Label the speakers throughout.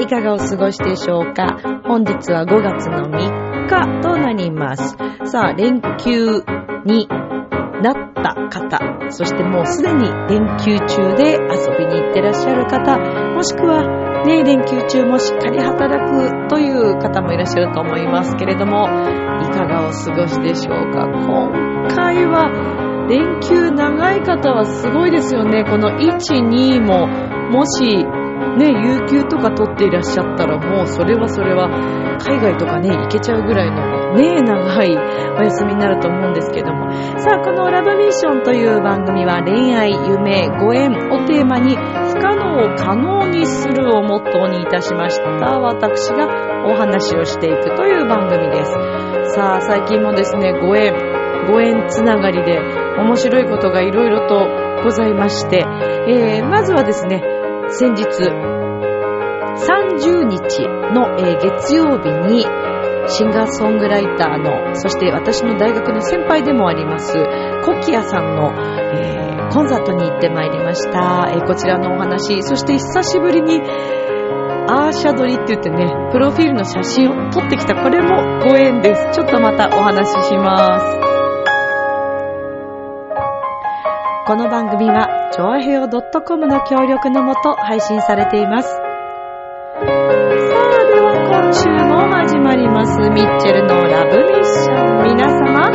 Speaker 1: いかがお過ごしでしょうか？本日は5月の3日となります。さあ、連休に方、そしてもうすでに連休中で遊びに行ってらっしゃる方、もしくはね、連休中もしっかり働くという方もいらっしゃると思いますけれども、いかがお過ごしでしょうか？今回は連休長い方はすごいですよね。この1、2も、もし、ね、有給とか取っていらっしゃったらもうそれはそれは海外とかね、行けちゃうぐらいのね、長いお休みになると思うんですけども。さあ、このラブミッションという番組は恋愛、夢、ご縁をテーマに不可能を可能にするをモットーにいたしました私がお話をしていくという番組です。さあ、最近もですね、ご縁、ご縁つながりで面白いことがいろいろとございまして、えー、まずはですね、先日、30日の、えー月曜日に、シンガーソングライターの、そして私の大学の先輩でもあります、コキアさんの、えーコンサートに行ってまいりました。えーこちらのお話、そして久しぶりに、アーシャドリって言ってね、プロフィールの写真を撮ってきた、これもご縁です。ちょっとまたお話しします。この番組は、ちょあへよ .com の協力のもと配信されています。さあ、では今週も始まります。ミッチェルのラブミッション。皆様、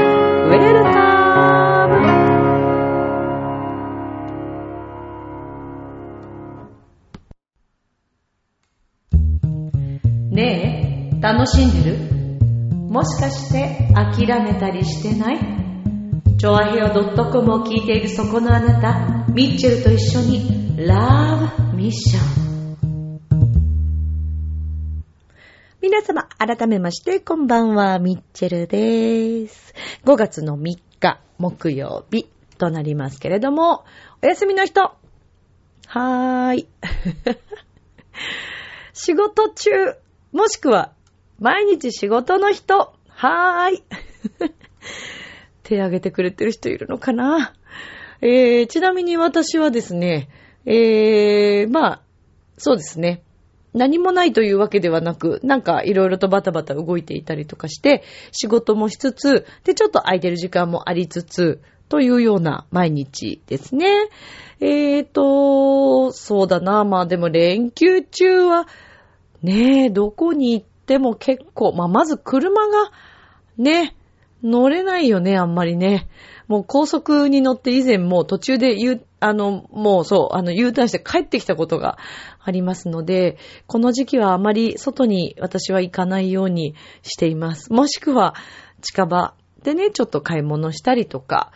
Speaker 1: ウェルカムねえ、楽しんでる？もしかして諦めたりしてない？チョアヘオ .com を聞いているそこのあなた、ミッチェルと一緒にラブミッション。皆様、改めまして、こんばんは、ミッチェルです。5月の3日、木曜日となりますけれども、お休みの人、はーい。仕事中、もしくは、毎日仕事の人、はーい。手挙げてくれてる人いるのかな？えー、ちなみに私はですね、えー、まあ、そうですね。何もないというわけではなく、なんかいろいろとバタバタ動いていたりとかして、仕事もしつつ、で、ちょっと空いてる時間もありつつ、というような毎日ですね。えーと、そうだな。まあでも連休中は、ねえ、どこに行っても結構、まあまず車が、ね、乗れないよね、あんまりね。もう高速に乗って以前もう途中で U、あの、もうそう、あの U ターンして帰ってきたことがありますので、この時期はあまり外に私は行かないようにしています。もしくは近場でね、ちょっと買い物したりとか。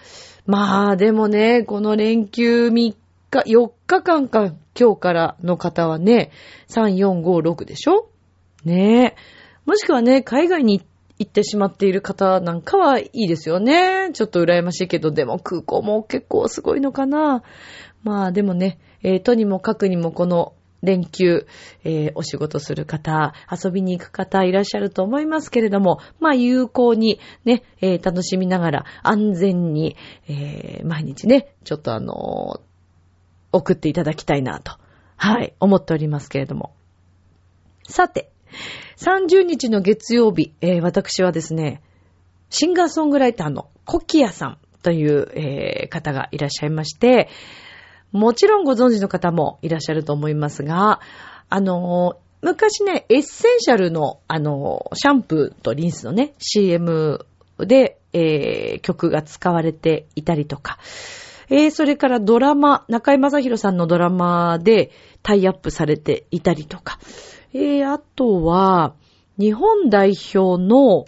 Speaker 1: まあでもね、この連休3日、4日間か今日からの方はね、3、4、5、6でしょ？ねえ。もしくはね、海外に行って行ってしまっている方なんかはいいですよね。ちょっと羨ましいけど、でも空港も結構すごいのかな。まあでもね、えーとにもかくにもこの連休、えーお仕事する方、遊びに行く方いらっしゃると思いますけれども、まあ有効にね、えー楽しみながら安全に、えー毎日ね、ちょっとあの送っていただきたいなと、はい、思っておりますけれども。さて、30日の月曜日、えー私はですね、シンガーソングライターの KOKIA さんという、えー方がいらっしゃいまして、もちろんご存知の方もいらっしゃると思いますが、あのー昔ね、エッセンシャルの、あのーシャンプーとリンスのね、CM で、え曲が使われていたりとか、えーそれからドラマ、中井正宏さんのドラマでタイアップされていたりとか、えーあとは、日本代表の、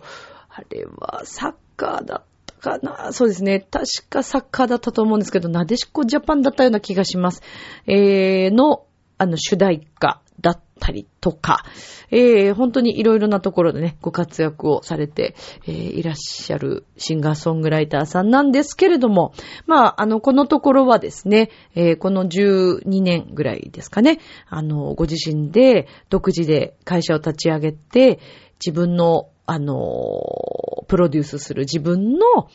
Speaker 1: あれはサッカーだったかな？そうですね。確かサッカーだったと思うんですけど、なでしこジャパンだったような気がします。えーの、あの、主題歌だったりとか、えー、本当にいろいろなところでね、ご活躍をされて、えー、いらっしゃるシンガーソングライターさんなんですけれども、まあ、あの、このところはですね、えー、この12年ぐらいですかね、あの、ご自身で独自で会社を立ち上げて、自分の、あの、プロデュースする自分の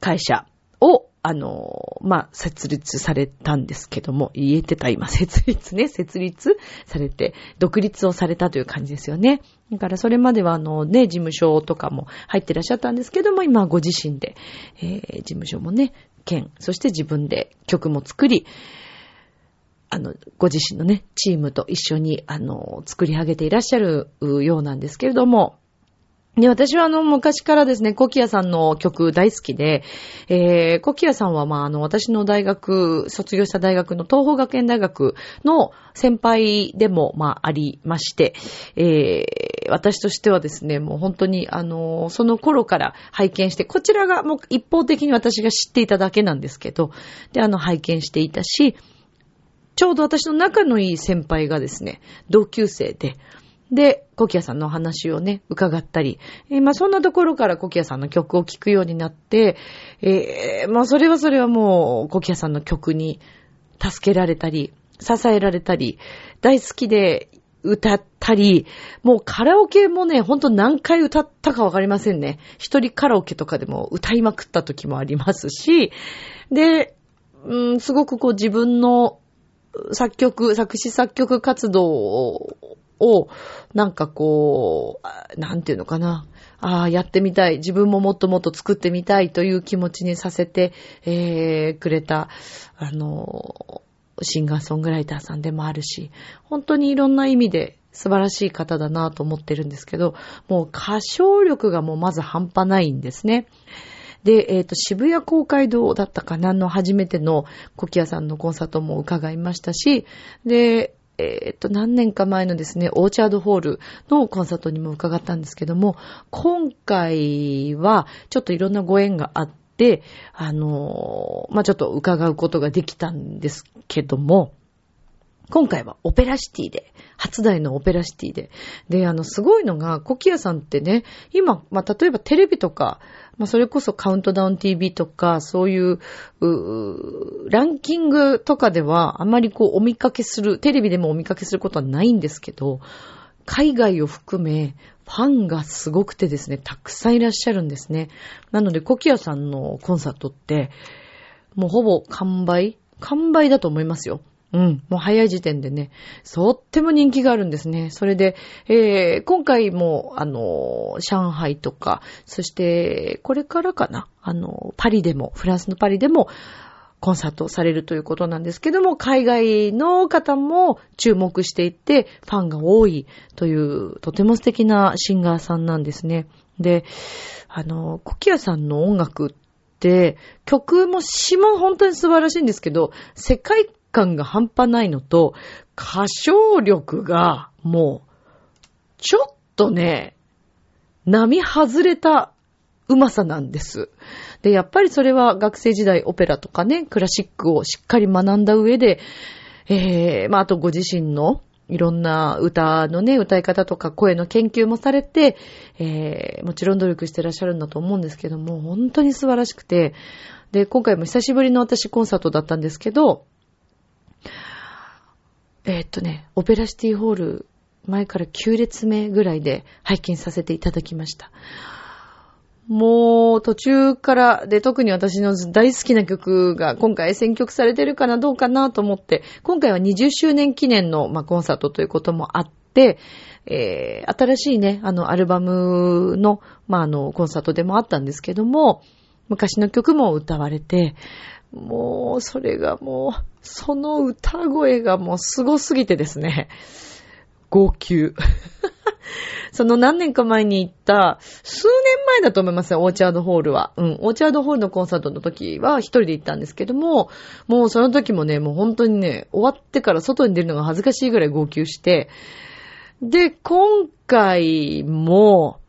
Speaker 1: 会社をあの、まあ、設立されたんですけども、言えてた今、設立ね、設立されて、独立をされたという感じですよね。だからそれまではあのね、事務所とかも入ってらっしゃったんですけども、今ご自身で、えー、事務所もね、兼、そして自分で曲も作り、あの、ご自身のね、チームと一緒に、あの、作り上げていらっしゃるようなんですけれども、で、私はあの、昔からですね、コキアさんの曲大好きで、えー、コキアさんはまあ、あの、私の大学、卒業した大学の東方学園大学の先輩でも、まあ、ありまして、えー、私としてはですね、もう本当に、あの、その頃から拝見して、こちらがもう一方的に私が知っていただけなんですけど、で、あの、拝見していたし、ちょうど私の仲のいい先輩がですね、同級生で、で、コキアさんのお話をね、伺ったり、えー、まあそんなところからコキアさんの曲を聴くようになって、えー、まあそれはそれはもう、コキアさんの曲に助けられたり、支えられたり、大好きで歌ったり、もうカラオケもね、ほんと何回歌ったかわかりませんね。一人カラオケとかでも歌いまくった時もありますし、で、うん、すごくこう自分の作曲、作詞作曲活動をを、なんかこう、なんていうのかな。ああ、やってみたい。自分ももっともっと作ってみたいという気持ちにさせて、えー、くれた、あの、シンガーソングライターさんでもあるし、本当にいろんな意味で素晴らしい方だなと思ってるんですけど、もう歌唱力がもうまず半端ないんですね。で、えっ、ー、と、渋谷公会堂だったかなの初めてのコキアさんのコンサートも伺いましたし、で、えっと、何年か前のですね、オーチャードホールのコンサートにも伺ったんですけども、今回はちょっといろんなご縁があって、あの、まあ、ちょっと伺うことができたんですけども、今回はオペラシティで、初代のオペラシティで。で、あの、すごいのが、コキアさんってね、今、まあ、例えばテレビとか、まあ、それこそカウントダウン TV とか、そういう、うランキングとかでは、あまりこう、お見かけする、テレビでもお見かけすることはないんですけど、海外を含め、ファンがすごくてですね、たくさんいらっしゃるんですね。なので、コキアさんのコンサートって、もうほぼ完売完売だと思いますよ。うん。もう早い時点でね、とっても人気があるんですね。それで、えー、今回も、あの、上海とか、そして、これからかな、あの、パリでも、フランスのパリでも、コンサートされるということなんですけども、海外の方も注目していて、ファンが多いという、とても素敵なシンガーさんなんですね。で、あの、コキアさんの音楽って、曲も詩も本当に素晴らしいんですけど、世界感が半端ないのと、歌唱力がもう、ちょっとね、波外れたうまさなんです。で、やっぱりそれは学生時代オペラとかね、クラシックをしっかり学んだ上で、えー、まあ、あとご自身のいろんな歌のね、歌い方とか声の研究もされて、えー、もちろん努力してらっしゃるんだと思うんですけども、本当に素晴らしくて、で、今回も久しぶりの私コンサートだったんですけど、えー、っとね、オペラシティホール、前から9列目ぐらいで拝見させていただきました。もう途中からで特に私の大好きな曲が今回選曲されてるかなどうかなと思って、今回は20周年記念の、まあ、コンサートということもあって、えー、新しいね、あのアルバムの、まあ、あのコンサートでもあったんですけども、昔の曲も歌われて、もう、それがもう、その歌声がもう凄すぎてですね、号泣。その何年か前に行った、数年前だと思いますよ、オーチャードホールは。うん、オーチャードホールのコンサートの時は一人で行ったんですけども、もうその時もね、もう本当にね、終わってから外に出るのが恥ずかしいぐらい号泣して、で、今回も、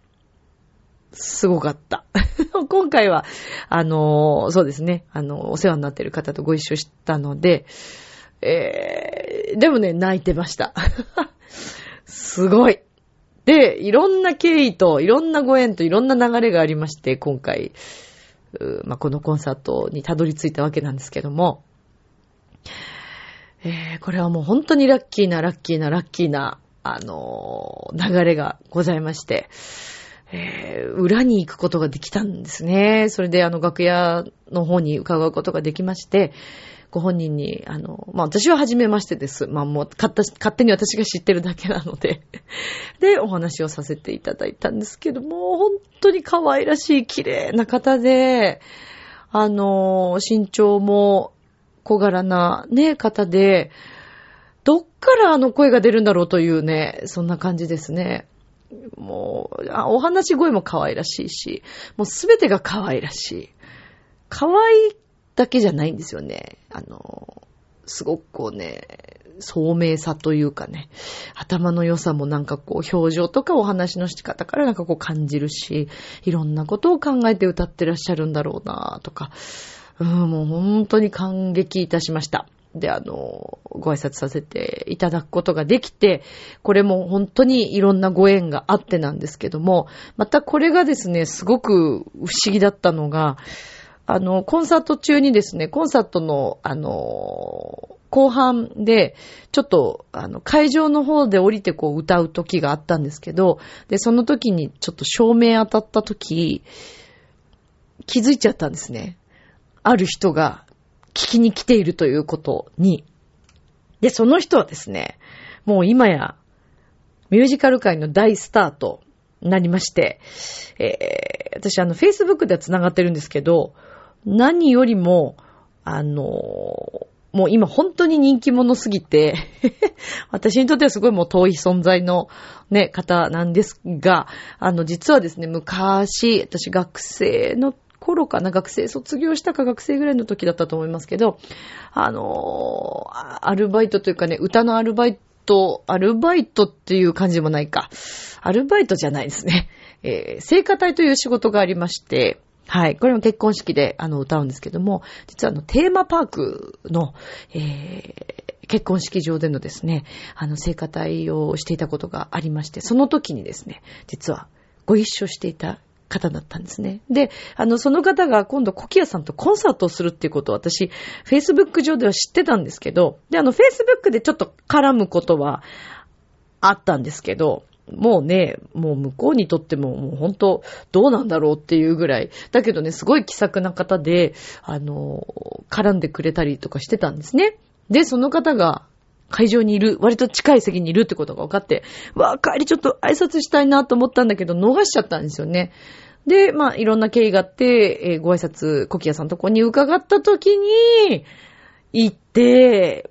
Speaker 1: すごかった。今回は、あの、そうですね、あの、お世話になっている方とご一緒したので、えー、でもね、泣いてました。すごい。で、いろんな経緯と、いろんなご縁と、いろんな流れがありまして、今回、まあ、このコンサートにたどり着いたわけなんですけども、えー、これはもう本当にラッキーな、ラッキーな、ラッキーな、あのー、流れがございまして、えー、裏に行くことができたんですね。それであの楽屋の方に伺うことができまして、ご本人に、あの、まあ、私は初めましてです。まあ、もう、勝手に私が知ってるだけなので で、お話をさせていただいたんですけども、本当に可愛らしい、綺麗な方で、あの、身長も小柄なね、方で、どっからあの声が出るんだろうというね、そんな感じですね。もう、お話し声も可愛らしいし、もうすべてが可愛らしい。可愛いだけじゃないんですよね。あの、すごくこうね、聡明さというかね、頭の良さもなんかこう表情とかお話の仕方からなんかこう感じるし、いろんなことを考えて歌ってらっしゃるんだろうなとか、うん、もう本当に感激いたしました。で、あの、ご挨拶させていただくことができて、これも本当にいろんなご縁があってなんですけども、またこれがですね、すごく不思議だったのが、あの、コンサート中にですね、コンサートの、あの、後半で、ちょっと、あの、会場の方で降りてこう歌う時があったんですけど、で、その時にちょっと照明当たった時、気づいちゃったんですね。ある人が聞きに来ているということに。で、その人はですね、もう今や、ミュージカル界の大スターとなりまして、えー、私あの、Facebook では繋がってるんですけど、何よりも、あのもう今本当に人気者すぎて 私にとってはすごいもう遠い存在のね、方なんですが、あの、実はですね、昔、私学生の頃かな、学生卒業したか学生ぐらいの時だったと思いますけど、あのー、アルバイトというかね、歌のアルバイト、アルバイトっていう感じもないか。アルバイトじゃないですね。えー、聖歌隊という仕事がありまして、はい。これも結婚式で、あの、歌うんですけども、実はあの、テーマパークの、えー、結婚式場でのですね、あの、聖歌隊をしていたことがありまして、その時にですね、実はご一緒していた方だったんですね。で、あの、その方が今度、コキアさんとコンサートをするっていうことを私、Facebook 上では知ってたんですけど、で、あの、Facebook でちょっと絡むことはあったんですけど、もうね、もう向こうにとってももう本当どうなんだろうっていうぐらい。だけどね、すごい気さくな方で、あの、絡んでくれたりとかしてたんですね。で、その方が会場にいる、割と近い席にいるってことが分かって、わあ、帰りちょっと挨拶したいなと思ったんだけど、逃しちゃったんですよね。で、まあ、いろんな経緯があって、えー、ご挨拶、コキアさんとこに伺った時に、行って、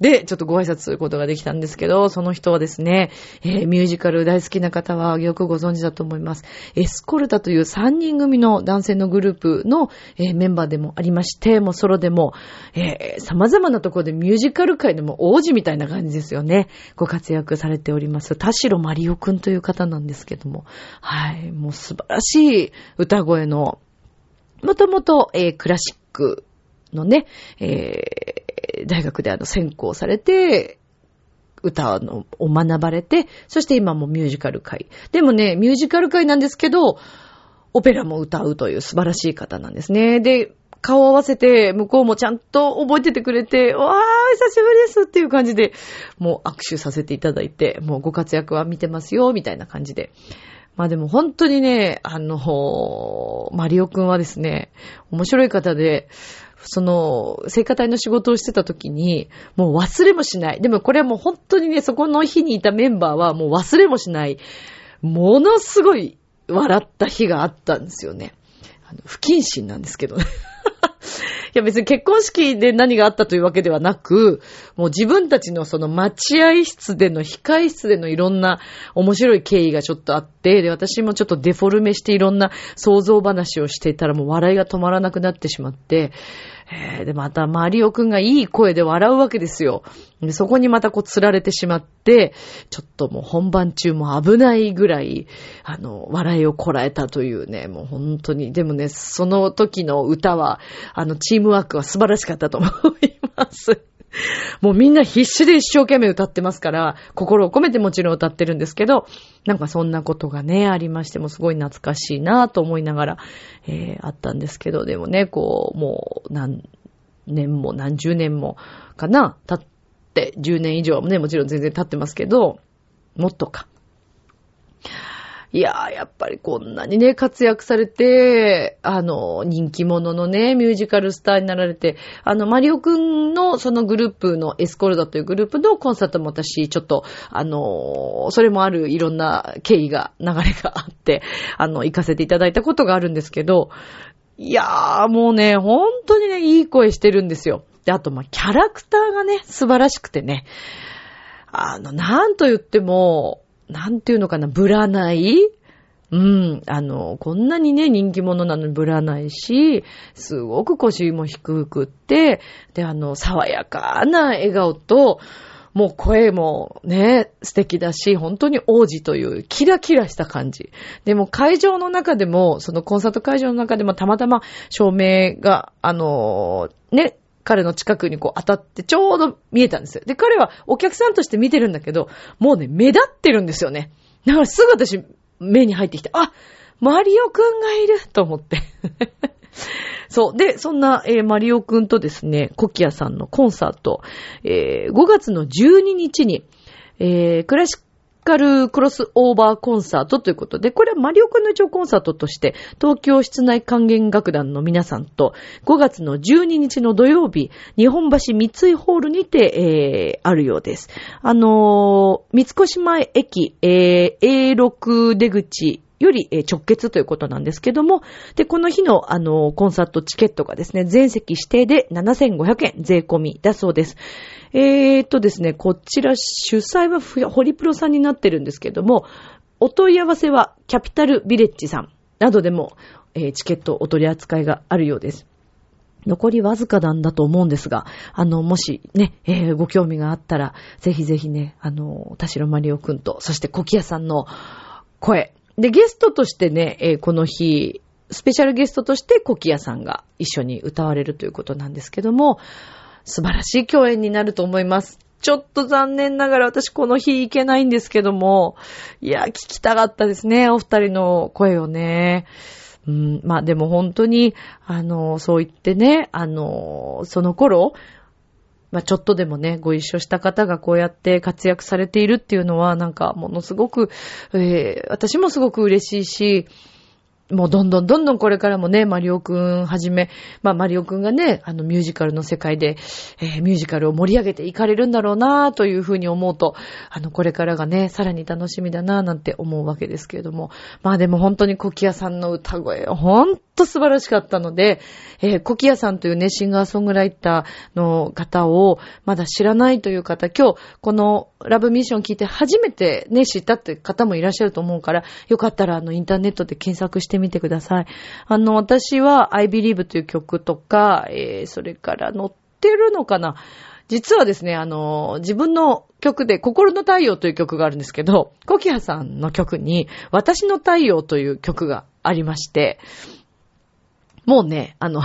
Speaker 1: で、ちょっとご挨拶することができたんですけど、その人はですね、えー、ミュージカル大好きな方はよくご存知だと思います。エスコルタという3人組の男性のグループの、えー、メンバーでもありまして、もうソロでも、えー、様々なところでミュージカル界でも王子みたいな感じですよね。ご活躍されております。田代マリオくんという方なんですけども、はい、もう素晴らしい歌声の、もともと、えー、クラシックのね、えー、大学であの専攻されて、歌を学ばれて、そして今もミュージカル界。でもね、ミュージカル界なんですけど、オペラも歌うという素晴らしい方なんですね。で、顔を合わせて、向こうもちゃんと覚えててくれて、わー、久しぶりですっていう感じで、もう握手させていただいて、もうご活躍は見てますよ、みたいな感じで。まあでも本当にね、あの、マリオくんはですね、面白い方で、その、聖歌隊の仕事をしてた時に、もう忘れもしない。でもこれはもう本当にね、そこの日にいたメンバーはもう忘れもしない。ものすごい笑った日があったんですよね。あの不謹慎なんですけどね。いや別に結婚式で何があったというわけではなく、もう自分たちのその待合室での控え室でのいろんな面白い経緯がちょっとあって、で、私もちょっとデフォルメしていろんな想像話をしていたらもう笑いが止まらなくなってしまって、えー、で、また、マリオくんがいい声で笑うわけですよ。で、そこにまたこう釣られてしまって、ちょっともう本番中も危ないぐらい、あの、笑いをこらえたというね、もう本当に。でもね、その時の歌は、あの、チームワークは素晴らしかったと思います。もうみんな必死で一生懸命歌ってますから、心を込めてもちろん歌ってるんですけど、なんかそんなことがね、ありましてもすごい懐かしいなと思いながら、えー、あったんですけど、でもね、こう、もう何年も何十年もかな、経って、10年以上もね、もちろん全然経ってますけど、もっとか。いやー、やっぱりこんなにね、活躍されて、あの、人気者のね、ミュージカルスターになられて、あの、マリオくんのそのグループのエスコルダというグループのコンサートも私、ちょっと、あの、それもあるいろんな経緯が、流れがあって、あの、行かせていただいたことがあるんですけど、いやー、もうね、本当にね、いい声してるんですよ。で、あと、まキャラクターがね、素晴らしくてね、あの、なんと言っても、なんていうのかな、ぶらないうん。あの、こんなにね、人気者なのにぶらないし、すごく腰も低くって、で、あの、爽やかな笑顔と、もう声もね、素敵だし、本当に王子というキラキラした感じ。でも会場の中でも、そのコンサート会場の中でもたまたま照明が、あのね、彼の近くにこう当たってちょうど見えたんですよ。で、彼はお客さんとして見てるんだけど、もうね、目立ってるんですよね。だからすぐ私、目に入ってきて、あマリオくんがいると思って。そう。で、そんな、えー、マリオくんとですね、コキアさんのコンサート、えー、5月の12日に、えー、クラシッカルクロスオーバーコンサートということで、これはマリオくんの一応コンサートとして、東京室内管弦楽団の皆さんと、5月の12日の土曜日、日本橋三井ホールにて、えー、あるようです。あのー、三越前駅、えー、A6 出口より直結ということなんですけども、で、この日のあの、コンサートチケットがですね、全席指定で7500円税込みだそうです。えー、っとですね、こちら主催はホリプロさんになってるんですけども、お問い合わせはキャピタルビレッジさんなどでも、えー、チケットお取り扱いがあるようです。残りわずかなんだと思うんですが、あの、もしね、えー、ご興味があったら、ぜひぜひね、あの、田代マリオくんと、そしてコキヤさんの声。で、ゲストとしてね、えー、この日、スペシャルゲストとしてコキヤさんが一緒に歌われるということなんですけども、素晴らしい共演になると思います。ちょっと残念ながら私この日行けないんですけども、いや、聞きたかったですね、お二人の声をね。うん、まあでも本当に、あの、そう言ってね、あの、その頃、まあちょっとでもね、ご一緒した方がこうやって活躍されているっていうのは、なんかものすごく、えー、私もすごく嬉しいし、もうどんどんどんどんこれからもね、マリオくんはじめ、まあマリオくんがね、あのミュージカルの世界で、えー、ミュージカルを盛り上げていかれるんだろうなというふうに思うと、あのこれからがね、さらに楽しみだななんて思うわけですけれども、まあでも本当にコキアさんの歌声、ほんと素晴らしかったので、えー、コキアさんというね、シンガーソングライターの方をまだ知らないという方、今日このラブミッション聞いて初めてね、知ったって方もいらっしゃると思うから、よかったらあのインターネットで検索してしてみてください。あの、私は I Believe という曲とか、えー、それから載ってるのかな実はですね、あの、自分の曲で、心の太陽という曲があるんですけど、コキハさんの曲に、私の太陽という曲がありまして、もうね、あの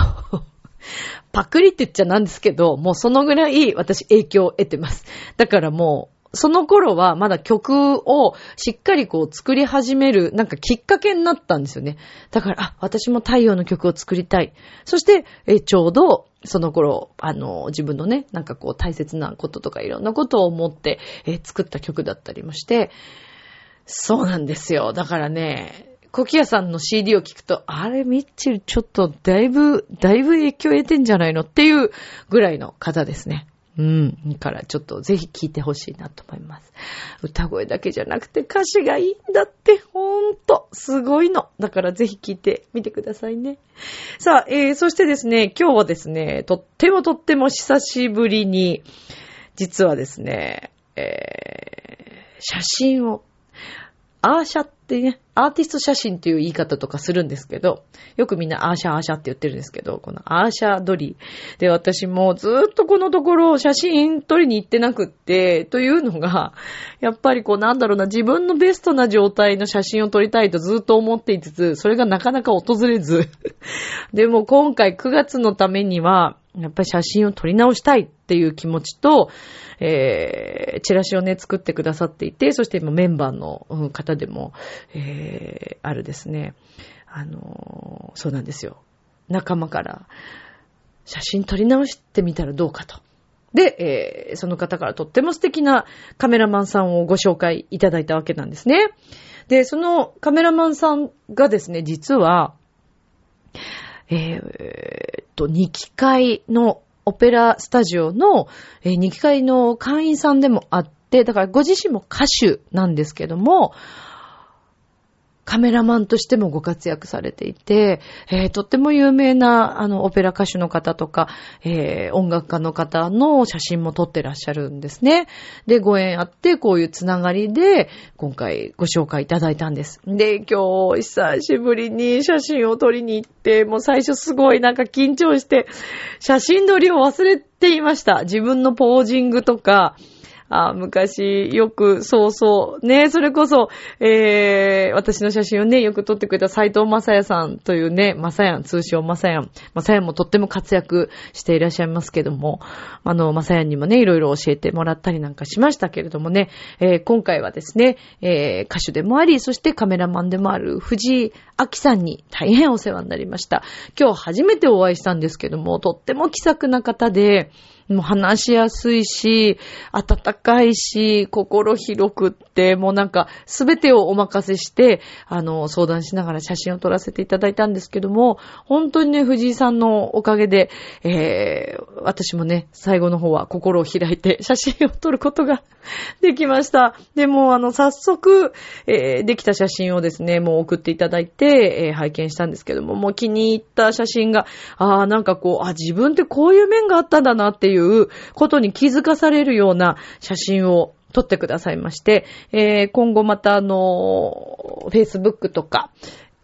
Speaker 1: パクリって言っちゃなんですけど、もうそのぐらい私影響を得てます。だからもう、その頃はまだ曲をしっかりこう作り始める、なんかきっかけになったんですよね。だから、あ、私も太陽の曲を作りたい。そして、えちょうど、その頃、あの、自分のね、なんかこう大切なこととかいろんなことを思って、え作った曲だったりもして、そうなんですよ。だからね、コキアさんの CD を聞くと、あれ、ミッチェルちょっとだいぶ、だいぶ影響得てんじゃないのっていうぐらいの方ですね。うん。からちょっとぜひ聴いてほしいなと思います。歌声だけじゃなくて歌詞がいいんだって、ほんと、すごいの。だからぜひ聴いてみてくださいね。さあ、えー、そしてですね、今日はですね、とってもとっても久しぶりに、実はですね、えー、写真を、アーシャってね、アーティスト写真っていう言い方とかするんですけど、よくみんなアーシャアーシャって言ってるんですけど、このアーシャ撮り。で、私もずっとこのところ写真撮りに行ってなくって、というのが、やっぱりこうなんだろうな、自分のベストな状態の写真を撮りたいとずっと思っていつつ、それがなかなか訪れず。でも今回9月のためには、やっぱり写真を撮り直したいっていう気持ちと、えー、チラシをね、作ってくださっていて、そして今メンバーの方でも、えー、あるですね、あのー、そうなんですよ。仲間から、写真撮り直してみたらどうかと。で、えー、その方からとっても素敵なカメラマンさんをご紹介いただいたわけなんですね。で、そのカメラマンさんがですね、実は、えー、と、二機会のオペラスタジオの、えー、二機会の会員さんでもあって、だからご自身も歌手なんですけども、カメラマンとしてもご活躍されていて、えー、とっても有名な、あの、オペラ歌手の方とか、えー、音楽家の方の写真も撮ってらっしゃるんですね。で、ご縁あって、こういうつながりで、今回ご紹介いただいたんです。で、今日、久しぶりに写真を撮りに行って、もう最初すごいなんか緊張して、写真撮りを忘れていました。自分のポージングとか、あ昔、よく、そうそう、ね、それこそ、えー、私の写真をね、よく撮ってくれた斎藤正也さんというね、正也、通称正也。正也もとっても活躍していらっしゃいますけども、あの、正也にもね、いろいろ教えてもらったりなんかしましたけれどもね、えー、今回はですね、えー、歌手でもあり、そしてカメラマンでもある藤井明さんに大変お世話になりました。今日初めてお会いしたんですけども、とっても気さくな方で、もう話しやすいし、温かいし、心広くって、もうなんか、すべてをお任せして、あの、相談しながら写真を撮らせていただいたんですけども、本当にね、藤井さんのおかげで、えー、私もね、最後の方は心を開いて写真を撮ることが できました。でも、あの、早速、えー、できた写真をですね、もう送っていただいて、えー、拝見したんですけども、もう気に入った写真が、ああ、なんかこう、あ、自分ってこういう面があったんだなっていうことに気づかされるような写真を撮ってくださいまして、えー、今後またあの、Facebook とか、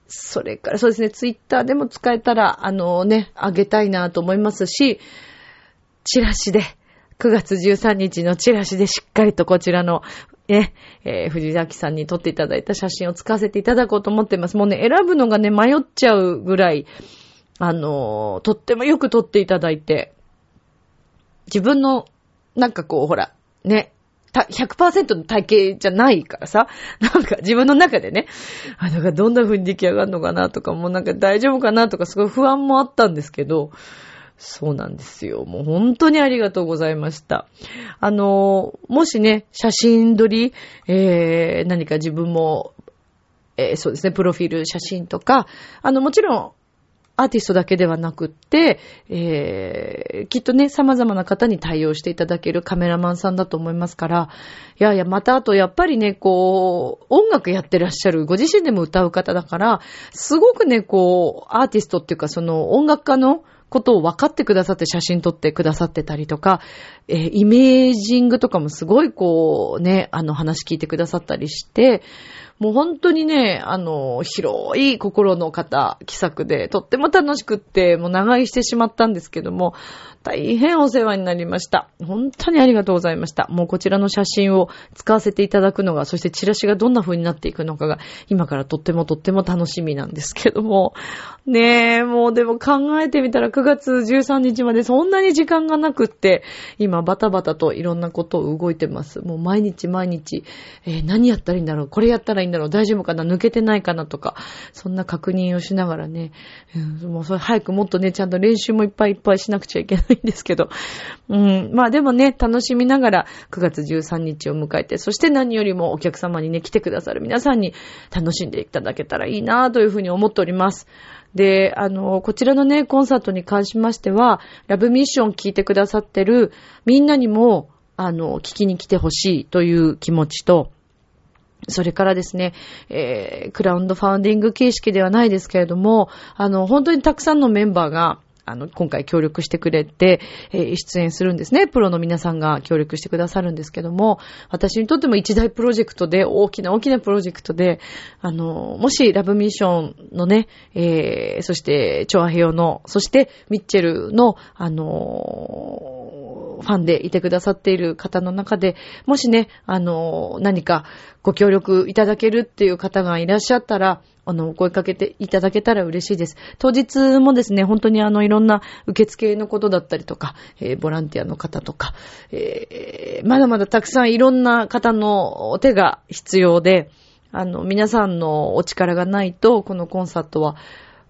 Speaker 1: それからそうですね、Twitter でも使えたら、あのね、あげたいなと思いますし、チラシで、9月13日のチラシでしっかりとこちらの、ね、えー、藤崎さんに撮っていただいた写真を使わせていただこうと思ってます。もうね、選ぶのがね、迷っちゃうぐらい、あのー、とってもよく撮っていただいて、自分の、なんかこう、ほら、ね、100%の体型じゃないからさ、なんか自分の中でね、あ、なんかどんな風に出来上がるのかなとか、もうなんか大丈夫かなとか、すごい不安もあったんですけど、そうなんですよ。もう本当にありがとうございました。あの、もしね、写真撮り、えー、何か自分も、えー、そうですね、プロフィール写真とか、あの、もちろん、アーティストだけではなくって、えー、きっとね、様々な方に対応していただけるカメラマンさんだと思いますから、いやいや、またあとやっぱりね、こう、音楽やってらっしゃる、ご自身でも歌う方だから、すごくね、こう、アーティストっていうか、その音楽家のことを分かってくださって写真撮ってくださってたりとか、えー、イメージングとかもすごいこうね、あの話聞いてくださったりして、もう本当にね、あの、広い心の方、気さくで、とっても楽しくって、もう長居してしまったんですけども、大変お世話になりました。本当にありがとうございました。もうこちらの写真を使わせていただくのが、そしてチラシがどんな風になっていくのかが、今からとってもとっても楽しみなんですけども、ねえ、もうでも考えてみたら9月13日までそんなに時間がなくって、今バタバタといろんなことを動いてます。もう毎日毎日、えー、何やったらいいんだろうこれやったらいいんだろう大丈夫かな抜けてないかなとか、そんな確認をしながらね、うん、もうそれ早くもっとね、ちゃんと練習もいっぱいいっぱいしなくちゃいけないんですけど、うん、まあでもね、楽しみながら9月13日を迎えて、そして何よりもお客様にね、来てくださる皆さんに楽しんでいただけたらいいなというふうに思っております。で、あの、こちらのね、コンサートに関しましては、ラブミッション聞いてくださってるみんなにも、あの、聞きに来てほしいという気持ちと、それからですね、えー、クラウンドファンディング形式ではないですけれども、あの、本当にたくさんのメンバーが、あの、今回協力してくれて、えー、出演するんですね。プロの皆さんが協力してくださるんですけども、私にとっても一大プロジェクトで、大きな大きなプロジェクトで、あの、もしラブミッションのね、えー、そして、チョアヘヨの、そして、ミッチェルの、あの、ファンでいてくださっている方の中で、もしね、あの、何かご協力いただけるっていう方がいらっしゃったら、あの、声かけていただけたら嬉しいです。当日もですね、本当にあの、いろんな受付のことだったりとか、えー、ボランティアの方とか、えー、まだまだたくさんいろんな方のお手が必要で、あの、皆さんのお力がないと、このコンサートは、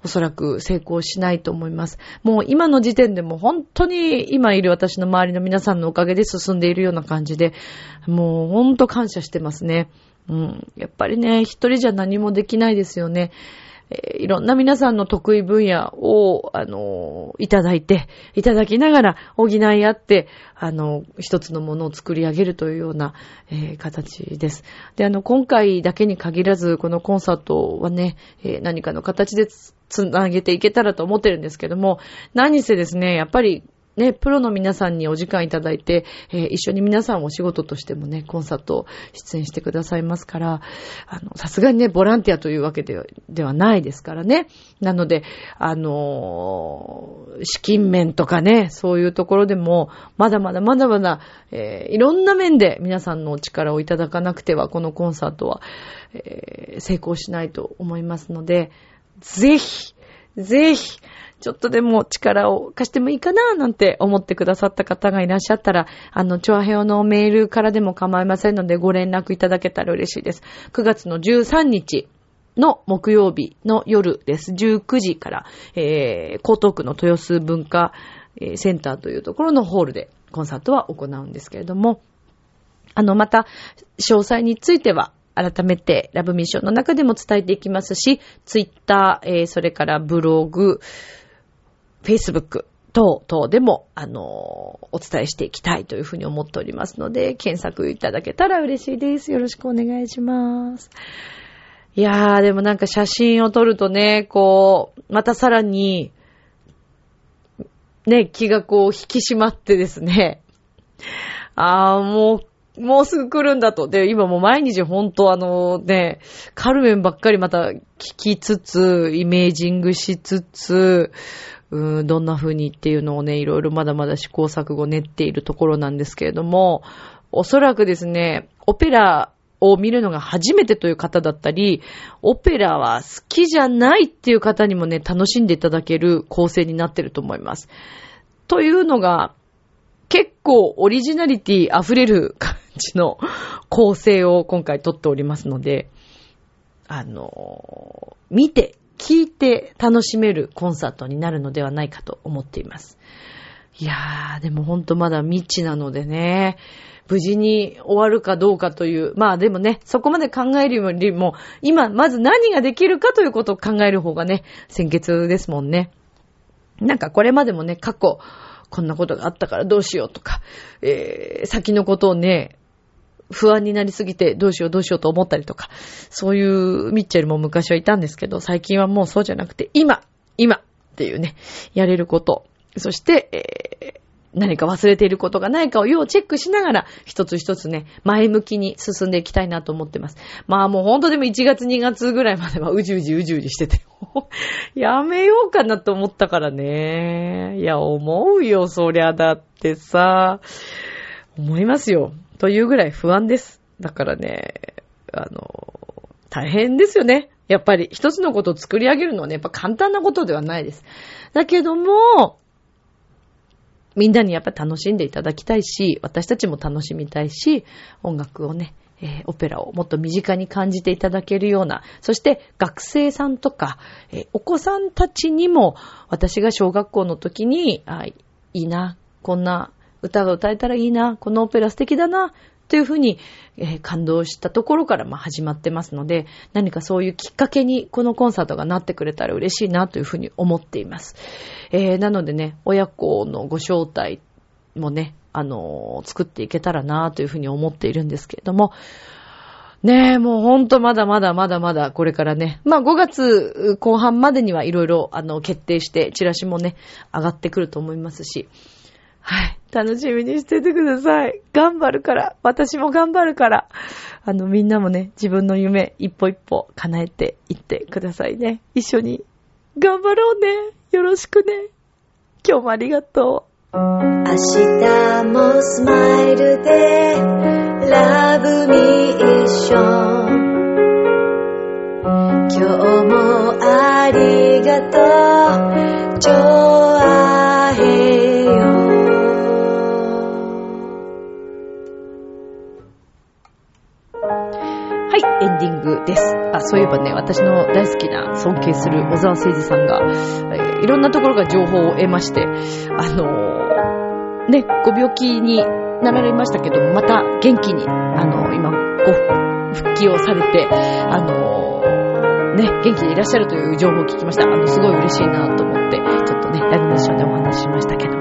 Speaker 1: おそらく成功しないと思います。もう今の時点でも本当に今いる私の周りの皆さんのおかげで進んでいるような感じで、もう本当感謝してますね。うん。やっぱりね、一人じゃ何もできないですよね。えー、いろんな皆さんの得意分野を、あのー、いただいて、いただきながら補い合って、あのー、一つのものを作り上げるというような、え形です。で、あの、今回だけに限らず、このコンサートはね、え何かの形でつなげていけたらと思ってるんですけども、何せですね、やっぱりね、プロの皆さんにお時間いただいて、えー、一緒に皆さんお仕事としてもね、コンサート出演してくださいますから、あの、さすがにね、ボランティアというわけではではないですからね。なので、あのー、資金面とかね、そういうところでも、まだまだまだまだ、えー、いろんな面で皆さんのお力をいただかなくては、このコンサートは、えー、成功しないと思いますので、ぜひ、ぜひ、ちょっとでも力を貸してもいいかななんて思ってくださった方がいらっしゃったら、あの、チョアヘオのメールからでも構いませんのでご連絡いただけたら嬉しいです。9月の13日。の木曜日の夜です。19時から、えー、江東区の豊洲文化センターというところのホールでコンサートは行うんですけれども、あの、また、詳細については、改めてラブミッションの中でも伝えていきますし、ツイッター、えー、それからブログ、Facebook 等々でも、あの、お伝えしていきたいというふうに思っておりますので、検索いただけたら嬉しいです。よろしくお願いします。いやー、でもなんか写真を撮るとね、こう、またさらに、ね、気がこう引き締まってですね、あー、もう、もうすぐ来るんだと。で、今もう毎日ほんとあのね、カルメンばっかりまた聞きつつ、イメージングしつつ、うん、どんな風にっていうのをね、いろいろまだまだ試行錯誤練っているところなんですけれども、おそらくですね、オペラを見るのが初めてという方だったり、オペラは好きじゃないっていう方にもね、楽しんでいただける構成になってると思います。というのが、結構オリジナリティ溢れるじの構成を今回撮っておりますので、あの、見て聞いて楽しめるコンサートになるのではないかと思っています。いやー、でもほんとまだ未知なのでね、無事に終わるかどうかという、まあでもね、そこまで考えるよりも、今まず何ができるかということを考える方がね、先決ですもんね。なんかこれまでもね、過去、こんなことがあったからどうしようとか、えー、先のことをね、不安になりすぎてどうしようどうしようと思ったりとか、そういうミッチェルも昔はいたんですけど、最近はもうそうじゃなくて、今今っていうね、やれること。そして、えー、何か忘れていることがないかを要チェックしながら、一つ一つね、前向きに進んでいきたいなと思ってます。まあもうほんとでも1月2月ぐらいまではうじうじうじうじしてて、やめようかなと思ったからね。いや、思うよ、そりゃだってさ。思いますよ。というぐらい不安です。だからね、あの、大変ですよね。やっぱり一つのことを作り上げるのはね、やっぱ簡単なことではないです。だけども、みんなにやっぱ楽しんでいただきたいし、私たちも楽しみたいし、音楽をね、えー、オペラをもっと身近に感じていただけるような、そして学生さんとか、えー、お子さんたちにも、私が小学校の時に、あいいな、こんな歌が歌えたらいいな、このオペラ素敵だな、というふうに、えー、感動したところからまあ始まってますので、何かそういうきっかけにこのコンサートがなってくれたら嬉しいなというふうに思っています。えー、なのでね、親子のご招待もね、あのー、作っていけたらなというふうに思っているんですけれども、ねえ、もうほんとまだまだまだまだこれからね。まあ5月後半までにはいろいろあの決定してチラシもね、上がってくると思いますし、はい。楽しみにしててください。頑張るから。私も頑張るから。あの、みんなもね、自分の夢、一歩一歩叶えていってくださいね。一緒に頑張ろうね。よろしくね。今日もありがとう。明日もスマイルでラブミッション今日もありがとうい、エンディングです。あ、そういえばね、私の大好きな尊敬する小沢誠二さんが、えいろんなところが情報を得まして、あのーね、ご病気になられましたけども、また元気に、あのー今、ご復帰をされて、あのーね、元気でいらっしゃるという情報を聞きました。あの、すごい嬉しいなと思って、ちょっとね、ラブミッションでお話ししましたけど。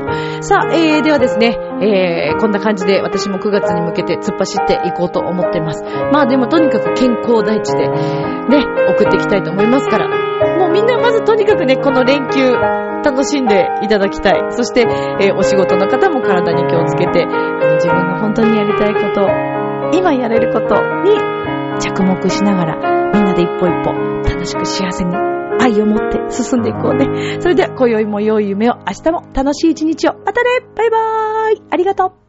Speaker 1: さあ、えー、ではですね、えー、こんな感じで私も9月に向けて突っ走っていこうと思ってます。まあでもとにかく健康第一で、ね、送っていきたいと思いますから、もうみんなまずとにかくね、この連休、楽しんでいただきたい。そして、えーお仕事の方も体に気をつけて、自分が本当にやりたいこと、今やれることに着目しながら、みんなで一歩一歩、楽しく幸せに、愛を持って進んでいこうね。それでは、今宵も良い夢を、明日も楽しい一日を。またねバイバーイありがとう